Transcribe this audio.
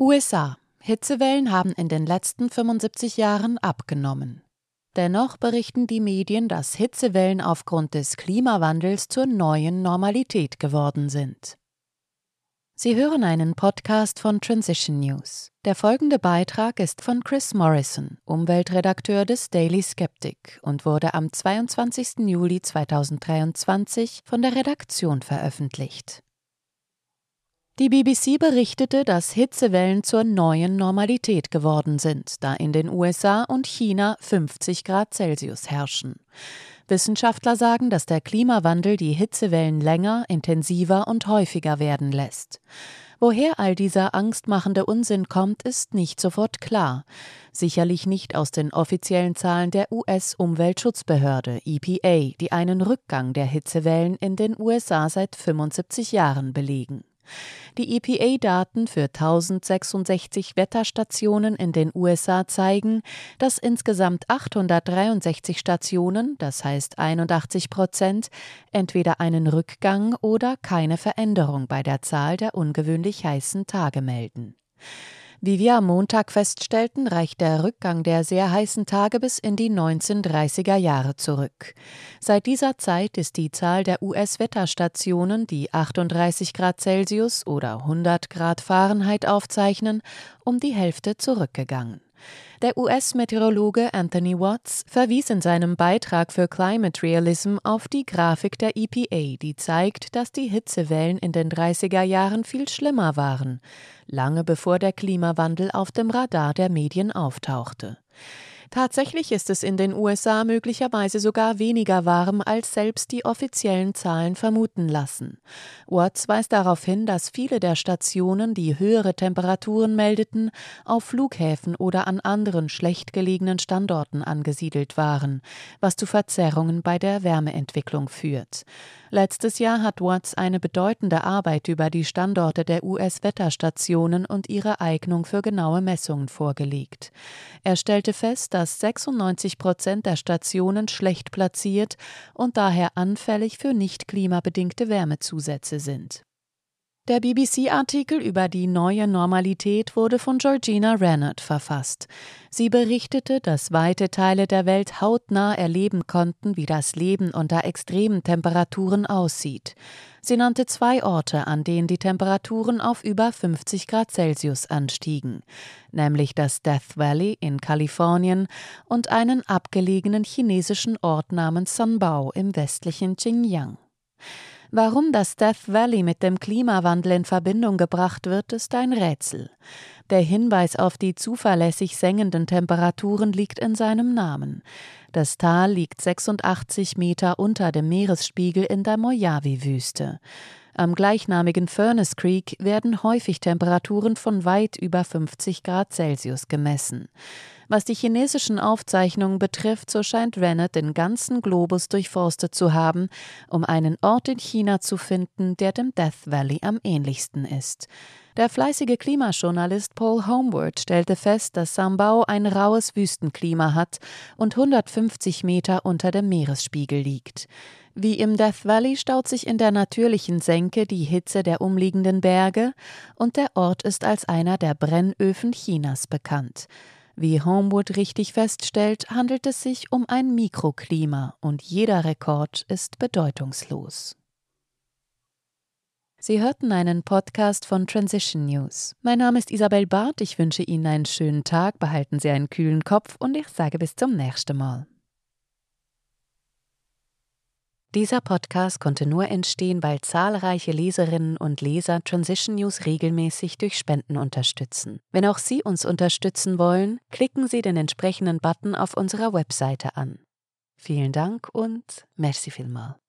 USA. Hitzewellen haben in den letzten 75 Jahren abgenommen. Dennoch berichten die Medien, dass Hitzewellen aufgrund des Klimawandels zur neuen Normalität geworden sind. Sie hören einen Podcast von Transition News. Der folgende Beitrag ist von Chris Morrison, Umweltredakteur des Daily Skeptic und wurde am 22. Juli 2023 von der Redaktion veröffentlicht. Die BBC berichtete, dass Hitzewellen zur neuen Normalität geworden sind, da in den USA und China 50 Grad Celsius herrschen. Wissenschaftler sagen, dass der Klimawandel die Hitzewellen länger, intensiver und häufiger werden lässt. Woher all dieser angstmachende Unsinn kommt, ist nicht sofort klar. Sicherlich nicht aus den offiziellen Zahlen der US-Umweltschutzbehörde EPA, die einen Rückgang der Hitzewellen in den USA seit 75 Jahren belegen. Die EPA-Daten für 1066 Wetterstationen in den USA zeigen, dass insgesamt 863 Stationen, das heißt 81 Prozent, entweder einen Rückgang oder keine Veränderung bei der Zahl der ungewöhnlich heißen Tage melden. Wie wir am Montag feststellten, reicht der Rückgang der sehr heißen Tage bis in die 1930er Jahre zurück. Seit dieser Zeit ist die Zahl der US-Wetterstationen, die 38 Grad Celsius oder 100 Grad Fahrenheit aufzeichnen, um die Hälfte zurückgegangen. Der US-Meteorologe Anthony Watts verwies in seinem Beitrag für Climate Realism auf die Grafik der EPA, die zeigt, dass die Hitzewellen in den 30er Jahren viel schlimmer waren, lange bevor der Klimawandel auf dem Radar der Medien auftauchte. Tatsächlich ist es in den USA möglicherweise sogar weniger warm, als selbst die offiziellen Zahlen vermuten lassen. Watts weist darauf hin, dass viele der Stationen, die höhere Temperaturen meldeten, auf Flughäfen oder an anderen schlecht gelegenen Standorten angesiedelt waren, was zu Verzerrungen bei der Wärmeentwicklung führt. Letztes Jahr hat Watts eine bedeutende Arbeit über die Standorte der US-Wetterstationen und ihre Eignung für genaue Messungen vorgelegt. Er stellte fest, dass 96 Prozent der Stationen schlecht platziert und daher anfällig für nicht klimabedingte Wärmezusätze sind. Der BBC-Artikel über die neue Normalität wurde von Georgina Rennert verfasst. Sie berichtete, dass weite Teile der Welt hautnah erleben konnten, wie das Leben unter extremen Temperaturen aussieht. Sie nannte zwei Orte, an denen die Temperaturen auf über 50 Grad Celsius anstiegen, nämlich das Death Valley in Kalifornien und einen abgelegenen chinesischen Ort namens Sanbao im westlichen Xinjiang. Warum das Death Valley mit dem Klimawandel in Verbindung gebracht wird, ist ein Rätsel. Der Hinweis auf die zuverlässig sengenden Temperaturen liegt in seinem Namen. Das Tal liegt 86 Meter unter dem Meeresspiegel in der Mojave-Wüste. Am gleichnamigen Furnace Creek werden häufig Temperaturen von weit über 50 Grad Celsius gemessen. Was die chinesischen Aufzeichnungen betrifft, so scheint Rennet den ganzen Globus durchforstet zu haben, um einen Ort in China zu finden, der dem Death Valley am ähnlichsten ist. Der fleißige Klimajournalist Paul Homeward stellte fest, dass Sambao ein raues Wüstenklima hat und 150 Meter unter dem Meeresspiegel liegt. Wie im Death Valley staut sich in der natürlichen Senke die Hitze der umliegenden Berge und der Ort ist als einer der Brennöfen Chinas bekannt. Wie Homewood richtig feststellt, handelt es sich um ein Mikroklima und jeder Rekord ist bedeutungslos. Sie hörten einen Podcast von Transition News. Mein Name ist Isabel Barth, ich wünsche Ihnen einen schönen Tag, behalten Sie einen kühlen Kopf und ich sage bis zum nächsten Mal. Dieser Podcast konnte nur entstehen, weil zahlreiche Leserinnen und Leser Transition News regelmäßig durch Spenden unterstützen. Wenn auch Sie uns unterstützen wollen, klicken Sie den entsprechenden Button auf unserer Webseite an. Vielen Dank und merci vielmal.